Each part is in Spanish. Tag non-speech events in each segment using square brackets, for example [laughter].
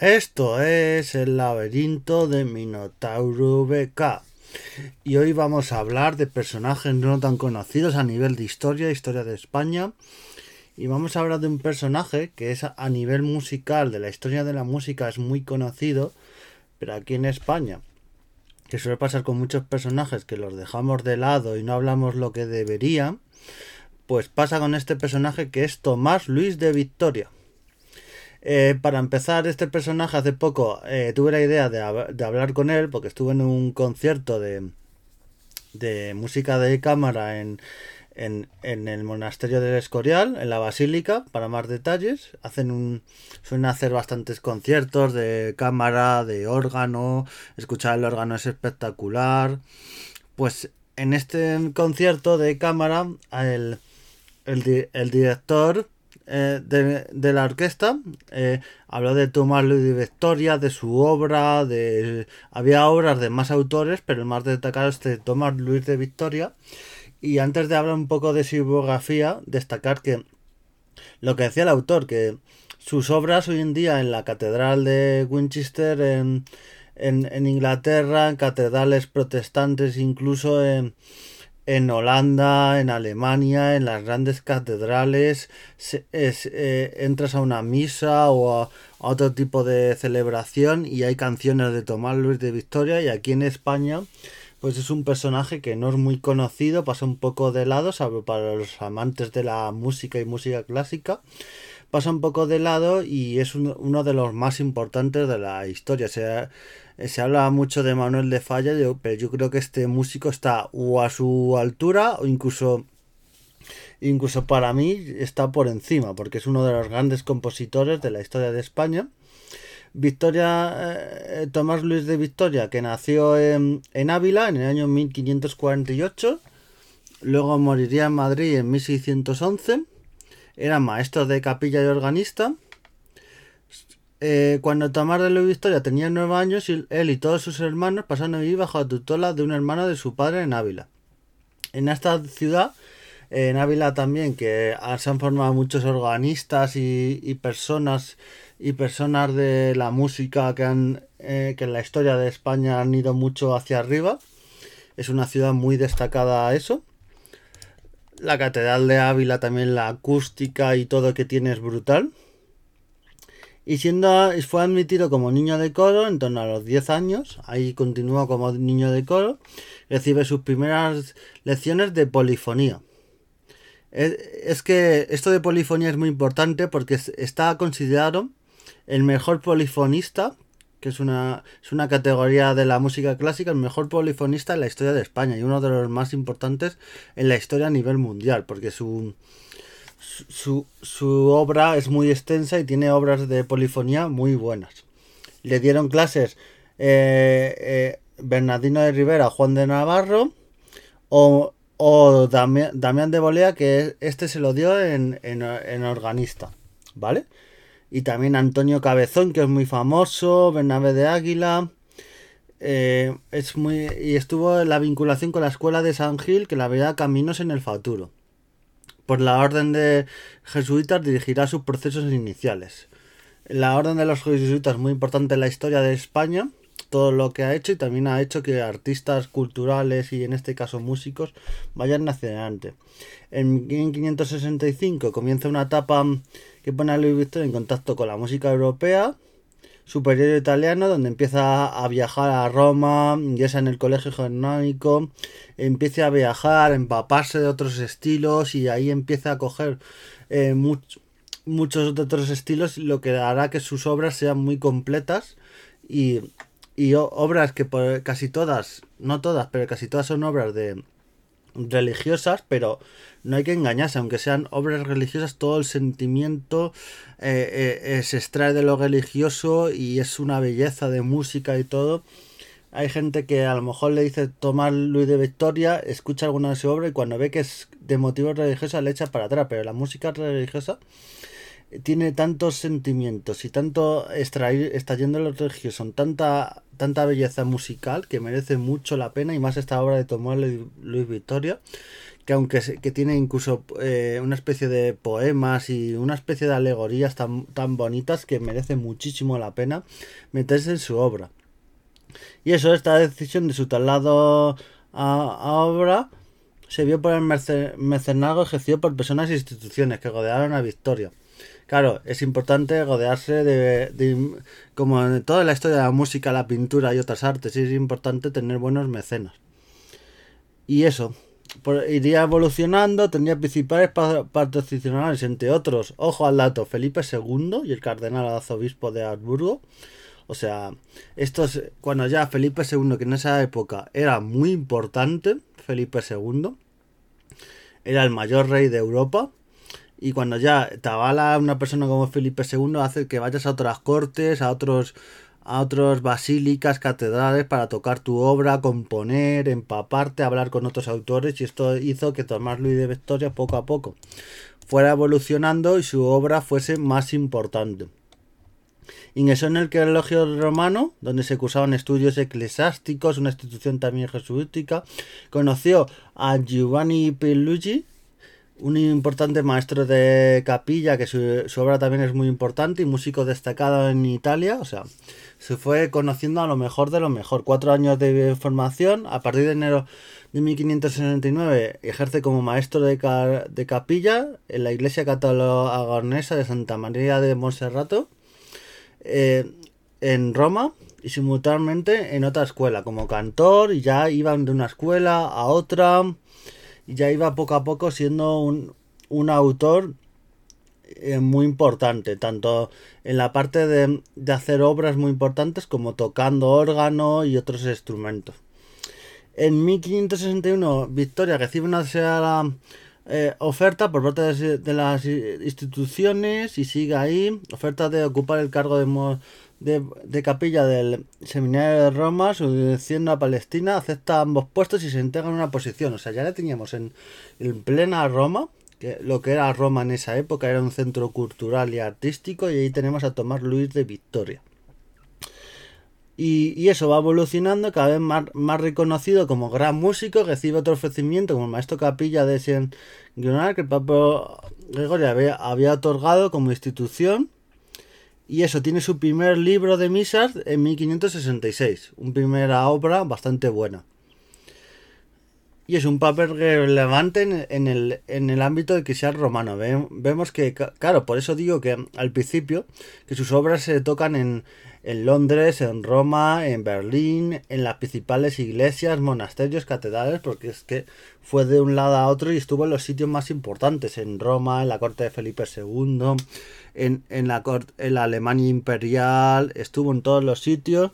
Esto es el laberinto de Minotauro BK. Y hoy vamos a hablar de personajes no tan conocidos a nivel de historia, historia de España. Y vamos a hablar de un personaje que es a nivel musical, de la historia de la música, es muy conocido, pero aquí en España, que suele pasar con muchos personajes que los dejamos de lado y no hablamos lo que debería, pues pasa con este personaje que es Tomás Luis de Victoria. Eh, para empezar, este personaje hace poco eh, tuve la idea de, hablar con él porque estuve en un concierto de, de música de cámara en, en, el monasterio del Escorial, en la Basílica, para más detalles. Hacen un, suelen hacer bastantes conciertos de cámara, de órgano. Escuchar el órgano es espectacular. Pues en este concierto de cámara, el, el director eh, de, la orquesta eh, habló de Tomás Luis de Victoria, de su obra, de había obras de más autores, pero el más destacado es de Tomás Luis de Victoria. Y antes de hablar un poco de su biografía, destacar que lo que decía el autor, que sus obras hoy en día en la Catedral de Winchester, en, en, en Inglaterra, en catedrales protestantes, incluso en en Holanda, en Alemania, en las grandes catedrales, eh, entras a una misa o a, otro tipo de celebración y hay canciones de Tomás Luis de Victoria y aquí en España pues es un personaje que no es muy conocido, pasa un poco de lado, salvo para los amantes de la música y música clásica, pasa un poco de lado y es uno de los más importantes de la historia. Se, se habla mucho de Manuel de Falla, pero yo creo que este músico está o a su altura o incluso incluso para mí está por encima, porque es uno de los grandes compositores de la historia de España. Victoria, eh, Tomás Luis de Victoria, que nació en, en, Ávila en el año 1548, luego moriría en Madrid en 1611, era maestro de capilla y organista, eh, cuando Tomás de la Victoria tenía nueve años, él y todos sus hermanos pasaron a vivir bajo la tutela de un hermano de su padre en Ávila. En esta ciudad, en Ávila también, que se han formado muchos organistas y, personas y personas de la música que han eh, que en la historia de España han ido mucho hacia arriba. Es una ciudad muy destacada a eso. La catedral de Ávila también la acústica y todo que tiene es brutal y siendo fue admitido como niño de coro en torno a los 10 años, ahí continúa como niño de coro, recibe sus primeras lecciones de polifonía. Es, que esto de polifonía es muy importante porque está considerado el mejor polifonista, que es una, es una categoría de la música clásica, el mejor polifonista en la historia de España y uno de los más importantes en la historia a nivel mundial, porque su, su, obra es muy extensa y tiene obras de polifonía muy buenas. Le dieron clases eh, eh, Bernardino de Rivera, Juan de Navarro o, o Damián, de Bolea, que este se lo dio en, organista, ¿vale? Y también Antonio Cabezón, que es muy famoso, Bernabé de Águila. Eh, es muy y estuvo en la vinculación con la escuela de San Gil que la veía Caminos en el Futuro por la orden de jesuitas dirigirá sus procesos iniciales. La orden de los jesuitas es muy importante en la historia de España, todo lo que ha hecho y también ha hecho que artistas culturales y en este caso músicos vayan hacia adelante. En 1565 comienza una etapa que pone a Luis Victoria en contacto con la música europea, superior italiano, donde empieza a viajar a Roma, es en el colegio germánico, empieza a viajar, empaparse de otros estilos y ahí empieza a coger eh, muchos otros estilos, lo que hará que sus obras sean muy completas. Y, y obras que casi todas, no todas, pero casi todas son obras de religiosas, pero no hay que engañarse, aunque sean obras religiosas, todo el sentimiento eh, eh, eh, se extrae de lo religioso y es una belleza de música y todo. Hay gente que a lo mejor le dice tomar Luis de Victoria, escucha alguna de su obra y cuando ve que es de motivos religiosos le echa para atrás, pero la música religiosa tiene tantos sentimientos y tanto extraer, extrayendo lo religioso, tanta, tanta belleza musical que merece mucho la pena y más esta obra de Tomás Luis Victoria que aunque que tiene incluso eh, una especie de poemas y una especie de alegorías tan, tan bonitas que merece muchísimo la pena meterse en su obra. Y eso, esta decisión de su traslado a, obra se vio por el mecenazgo ejercido por personas e instituciones que rodearon a Victoria. Claro, es importante rodearse de, como en toda la historia de la música, la pintura y otras artes, es importante tener buenos mecenas. Y eso, iría evolucionando, tendría principales patrocinadores, entre otros, ojo al dato, Felipe II y el cardenal arzobispo de Habsburgo. O sea, estos, cuando ya Felipe II, que en esa época era muy importante, Felipe II, era el mayor rey de Europa, y cuando ya te avala una persona como Felipe II, hace que vayas a otras cortes, a otros a otras basílicas, catedrales para tocar tu obra, componer, empaparte, hablar con otros autores y esto hizo que Tomás Luis de Victoria poco a poco fuera evolucionando y su obra fuese más importante. Ingresó en el Colegio Romano, donde se cursaban estudios eclesiásticos, una institución también jesuítica. Conoció a Giovanni Pellucci, un importante maestro de capilla, que su, obra también es muy importante, y músico destacado en Italia. O sea, se fue conociendo a lo mejor de lo mejor. Cuatro años de formación, a partir de enero de 1569 ejerce como maestro de, de capilla en la iglesia católica de Santa María de Monserrato eh, en Roma y simultáneamente en otra escuela como cantor y ya iban de una escuela a otra y ya iba poco a poco siendo un, un autor eh, muy importante, tanto en la parte de, hacer obras muy importantes como tocando órgano y otros instrumentos. En 1561 Victoria recibe una eh, oferta por parte de, las instituciones y sigue ahí, oferta de ocupar el cargo de, de, capilla del Seminario de Roma, su dirección a Palestina, acepta ambos puestos y se integra en una posición. O sea, ya la teníamos en, en plena Roma, que lo que era Roma en esa época era un centro cultural y artístico y ahí tenemos a Tomás Luis de Victoria. Y, eso va evolucionando, cada vez más, más, reconocido como gran músico, recibe otro ofrecimiento como maestro capilla de Grenard que el Papa Gregorio había, otorgado como institución. Y eso, tiene su primer libro de misas en 1566, una primera obra bastante buena y es un papel relevante en, el, en el ámbito de sea romano. vemos que, claro, por eso digo que al principio que sus obras se tocan en, en Londres, en Roma, en Berlín, en las principales iglesias, monasterios, catedrales, porque es que fue de un lado a otro y estuvo en los sitios más importantes, en Roma, en la corte de Felipe II, en, en, la, en la Alemania imperial, estuvo en todos los sitios,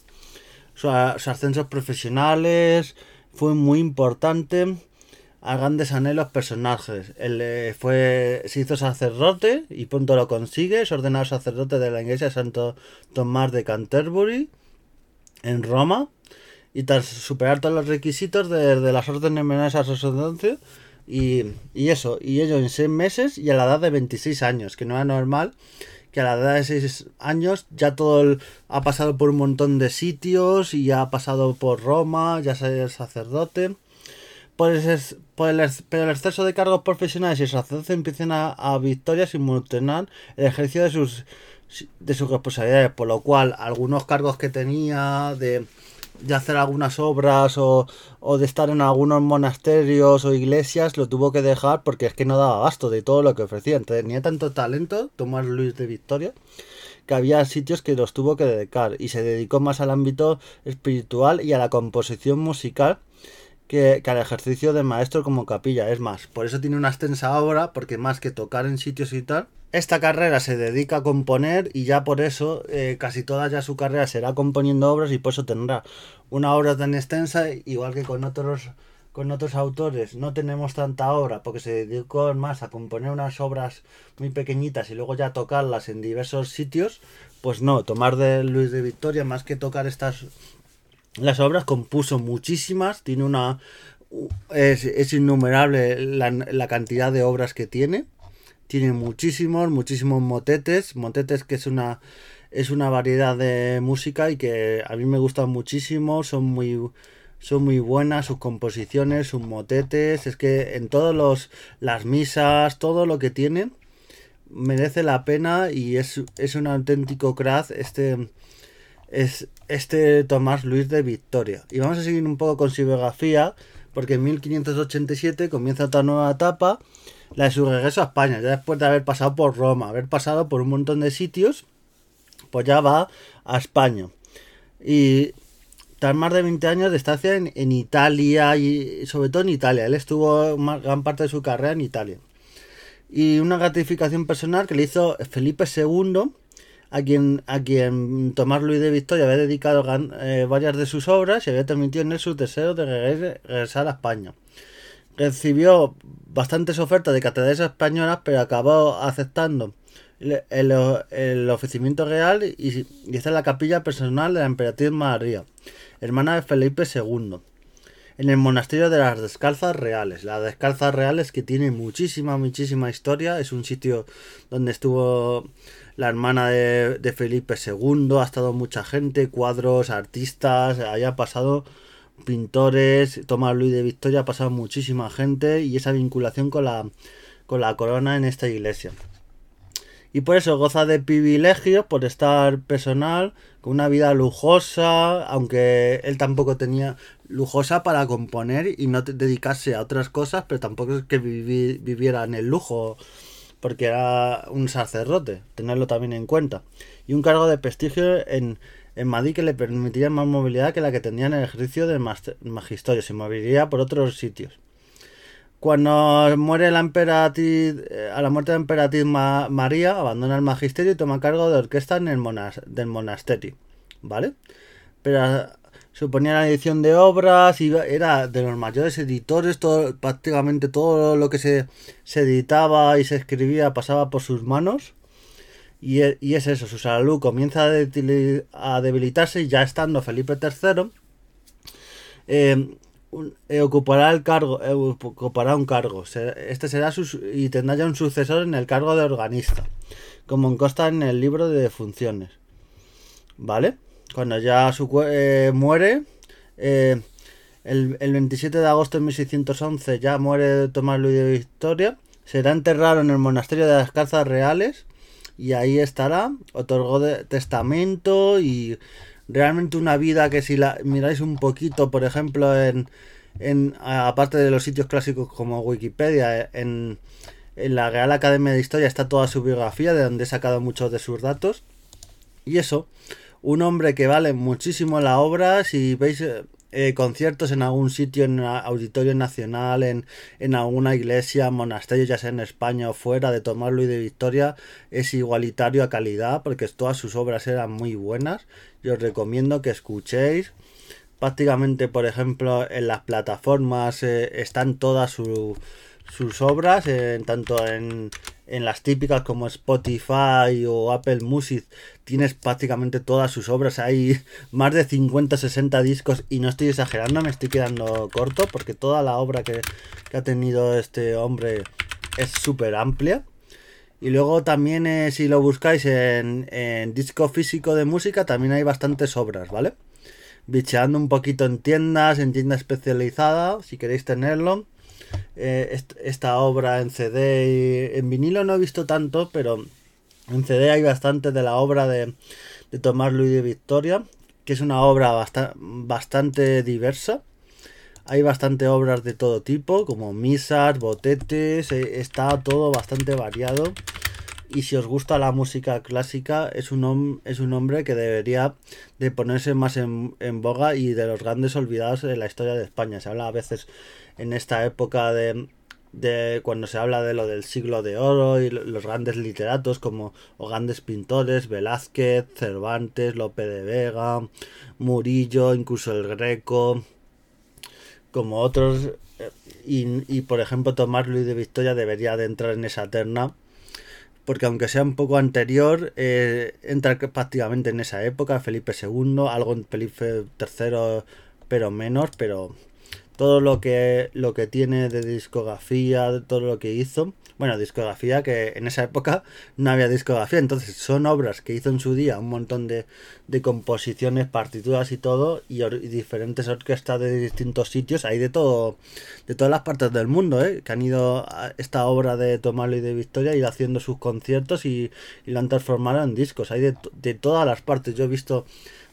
sus ascensos profesionales, fue muy importante a grandes anhelos personajes. Él eh, fue, se hizo sacerdote y pronto lo consigue. Es ordenado sacerdote de la iglesia Santo Tomás de Canterbury en Roma. Y tras superar todos los requisitos de, las órdenes menores a sacerdocio. Y, y eso, y ello en seis meses y a la edad de 26 años, que no era normal que a la edad de 6 años ya todo ha pasado por un montón de sitios y ya ha pasado por Roma, ya el sacerdote. Por por el, pero el exceso de cargos profesionales y el sacerdote empiezan a, a victoria simultanear el ejercicio de sus, de sus responsabilidades, por lo cual algunos cargos que tenía de de hacer algunas obras o, de estar en algunos monasterios o iglesias, lo tuvo que dejar porque es que no daba gasto de todo lo que ofrecía. tenía tanto talento, Tomás Luis de Victoria, que había sitios que los tuvo que dedicar y se dedicó más al ámbito espiritual y a la composición musical que, al ejercicio de maestro como capilla. Es más, por eso tiene una extensa obra, porque más que tocar en sitios y tal, esta carrera se dedica a componer y ya por eso eh, casi toda ya su carrera será componiendo obras y por eso tendrá una obra tan extensa, igual que con otros con otros autores no tenemos tanta obra porque se dedicó más a componer unas obras muy pequeñitas y luego ya tocarlas en diversos sitios, pues no, tomar de Luis de Victoria más que tocar estas las obras compuso muchísimas, tiene una es, es innumerable la, la cantidad de obras que tiene tiene muchísimos, muchísimos motetes. Motetes que es una, es una variedad de música y que a mí me gustan muchísimo. Son muy, son muy buenas sus composiciones, sus motetes, es que en todos los las misas, todo lo que tienen merece la pena y es, es un auténtico crack este es este Tomás Luis de Victoria. Y vamos a seguir un poco con su biografía porque en 1587 comienza otra nueva etapa, la de su regreso a España, ya después de haber pasado por Roma, haber pasado por un montón de sitios, pues ya va a España. Y tras más de 20 años de estancia en, Italia y sobre todo en Italia, él estuvo gran parte de su carrera en Italia. Y una gratificación personal que le hizo Felipe II, a quien, a quien Tomás Luis de Victoria había dedicado eh, varias de sus obras y había transmitido en él su deseo de regresar a España. Recibió bastantes ofertas de catedrales españolas, pero acabó aceptando el, ofrecimiento real y, y está en la capilla personal de la emperatriz María, hermana de Felipe II, en el monasterio de las Descalzas Reales. Las Descalzas Reales que tiene muchísima, muchísima historia, es un sitio donde estuvo la hermana de, de Felipe II, ha estado mucha gente, cuadros, artistas, haya pasado pintores, Tomás Luis de Victoria, ha pasado muchísima gente y esa vinculación con la, con la corona en esta iglesia. Y por eso goza de privilegios por estar personal, con una vida lujosa, aunque él tampoco tenía lujosa para componer y no dedicarse a otras cosas, pero tampoco es que viviera en el lujo porque era un sacerdote, tenerlo también en cuenta. Y un cargo de prestigio en, en Madrid que le permitiría más movilidad que la que tenía en el ejercicio del magisterio, se movería por otros sitios. Cuando muere la emperatriz, eh, a la muerte de la emperatriz María, abandona el magisterio y toma cargo de orquesta en el del monasterio, ¿vale? Pero suponía la edición de obras y era de los mayores editores, todo, prácticamente todo lo que se, editaba y se escribía pasaba por sus manos. Y, e, es eso, su salud comienza a, debilitarse y ya estando Felipe III, eh, eh, ocupará el cargo, eh, ocupará un cargo. Este será su, y tendrá ya un sucesor en el cargo de organista, como consta en el libro de funciones. ¿Vale? Cuando ya su, eh, muere, eh, el, 27 de agosto de 1611 ya muere Tomás Luis de Victoria, será enterrado en el monasterio de las Calzas Reales y ahí estará, otorgó de testamento y realmente una vida que si la miráis un poquito, por ejemplo, en, en aparte de los sitios clásicos como Wikipedia, en, en la Real Academia de Historia está toda su biografía, de donde he sacado muchos de sus datos. Y eso, un hombre que vale muchísimo la obra. Si veis eh, eh, conciertos en algún sitio, en Auditorio Nacional, en, en, alguna iglesia, monasterio, ya sea en España o fuera, de Tomás Luis de Victoria, es igualitario a calidad porque todas sus obras eran muy buenas. Yo os recomiendo que escuchéis. Prácticamente, por ejemplo, en las plataformas eh, están todas sus obras, tanto en, en las típicas como Spotify o Apple Music tienes prácticamente todas sus obras. Hay [laughs] más de 50 60 discos y no estoy exagerando, me estoy quedando corto porque toda la obra que, ha tenido este hombre es súper amplia. Y luego también eh, si lo buscáis en, en, disco físico de música también hay bastantes obras, ¿vale? Bicheando un poquito en tiendas, en tienda especializada, si queréis tenerlo. Eh, esta obra en CD y en vinilo no he visto tanto, pero en CD hay bastante de la obra de, de Tomás Luis de Victoria, que es una obra bastante diversa. Hay bastante obras de todo tipo, como misas, botetes, eh, está todo bastante variado. Y si os gusta la música clásica, es un, es un hombre que debería de ponerse más en, en boga y de los grandes olvidados de la historia de España. Se habla a veces en esta época de, de cuando se habla de lo del siglo de oro y los grandes literatos como o grandes pintores, Velázquez, Cervantes, Lope de Vega, Murillo, incluso el Greco, como otros, eh, y, por ejemplo Tomás Luis de Victoria debería de entrar en esa terna, porque aunque sea un poco anterior, eh, entra prácticamente en esa época, Felipe II, algo en Felipe III, pero menos, pero todo lo que, lo que tiene de discografía, todo lo que hizo, bueno, discografía que en esa época no había discografía, entonces son obras que hizo en su día un montón de, de composiciones, partituras y todo, y, diferentes orquestas de distintos sitios, hay de todo, de todas las partes del mundo, ¿eh? que han ido a esta obra de Tomás y de Victoria, y haciendo sus conciertos y, y, lo han transformado en discos, hay de, de todas las partes, yo he visto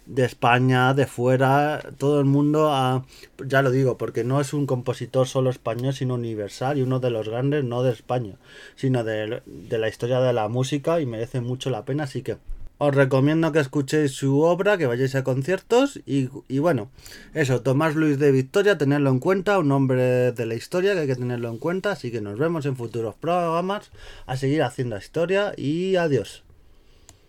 de España, de fuera, todo el mundo, a, ya lo digo, porque no es un compositor solo español, sino universal y uno de los grandes, no de España, sino de, de la historia de la música y merece mucho la pena, así que os recomiendo que escuchéis su obra, que vayáis a conciertos y, y, bueno, eso, Tomás Luis de Victoria, tenerlo en cuenta, un hombre de la historia que hay que tenerlo en cuenta, así que nos vemos en futuros programas, a seguir haciendo historia y adiós.